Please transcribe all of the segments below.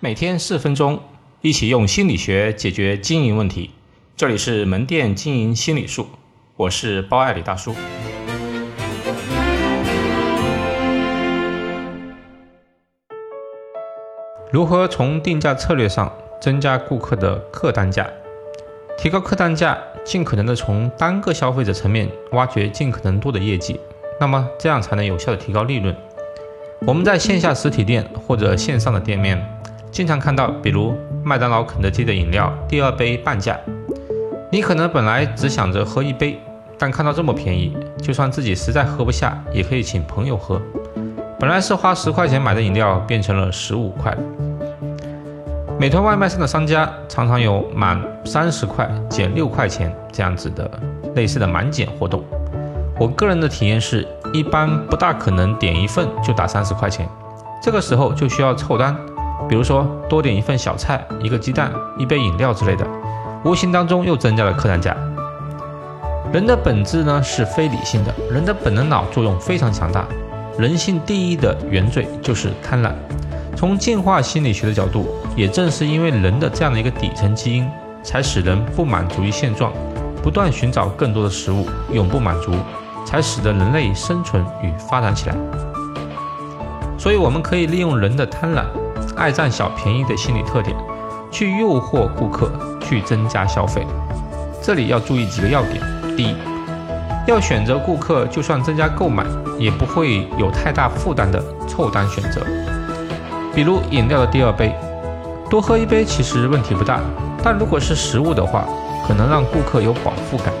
每天四分钟，一起用心理学解决经营问题。这里是门店经营心理术，我是包爱李大叔。如何从定价策略上增加顾客的客单价，提高客单价，尽可能的从单个消费者层面挖掘尽可能多的业绩，那么这样才能有效的提高利润。我们在线下实体店或者线上的店面。经常看到，比如麦当劳、肯德基的饮料第二杯半价，你可能本来只想着喝一杯，但看到这么便宜，就算自己实在喝不下，也可以请朋友喝。本来是花十块钱买的饮料，变成了十五块。美团外卖上的商家常常有满三十块减六块钱这样子的类似的满减活动。我个人的体验是，一般不大可能点一份就打三十块钱，这个时候就需要凑单。比如说多点一份小菜、一个鸡蛋、一杯饮料之类的，无形当中又增加了客单价。人的本质呢是非理性的，人的本能脑作用非常强大。人性第一的原罪就是贪婪。从进化心理学的角度，也正是因为人的这样的一个底层基因，才使人不满足于现状，不断寻找更多的食物，永不满足，才使得人类生存与发展起来。所以，我们可以利用人的贪婪。爱占小便宜的心理特点，去诱惑顾客去增加消费。这里要注意几个要点：第一，要选择顾客就算增加购买也不会有太大负担的凑单选择。比如饮料的第二杯，多喝一杯其实问题不大，但如果是食物的话，可能让顾客有饱腹感。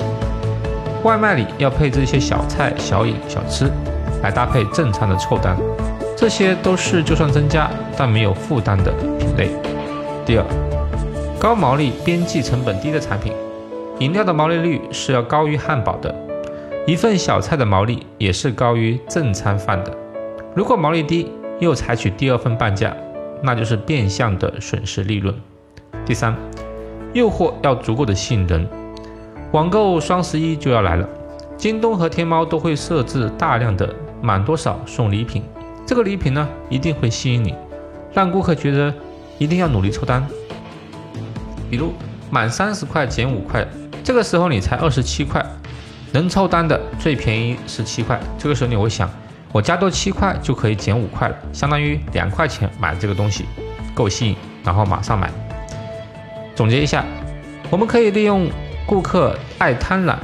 外卖里要配置一些小菜、小饮、小吃，来搭配正餐的凑单。这些都是就算增加但没有负担的品类。第二，高毛利、边际成本低的产品，饮料的毛利率是要高于汉堡的，一份小菜的毛利也是高于正餐饭的。如果毛利低又采取第二份半价，那就是变相的损失利润。第三，诱惑要足够的吸引人。网购双十一就要来了，京东和天猫都会设置大量的满多少送礼品。这个礼品呢，一定会吸引你，让顾客觉得一定要努力凑单。比如满三十块减五块，这个时候你才二十七块，能凑单的最便宜是七块。这个时候你会想，我加多七块就可以减五块了，相当于两块钱买这个东西，够吸引，然后马上买。总结一下，我们可以利用顾客爱贪婪、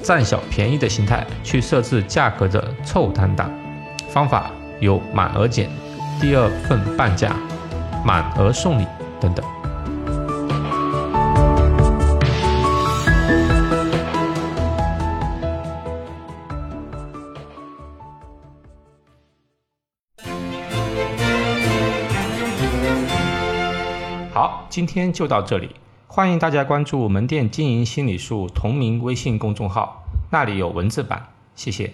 占小便宜的心态，去设置价格的凑单档方法。有满额减、第二份半价、满额送礼等等。好，今天就到这里，欢迎大家关注门店经营心理术同名微信公众号，那里有文字版，谢谢。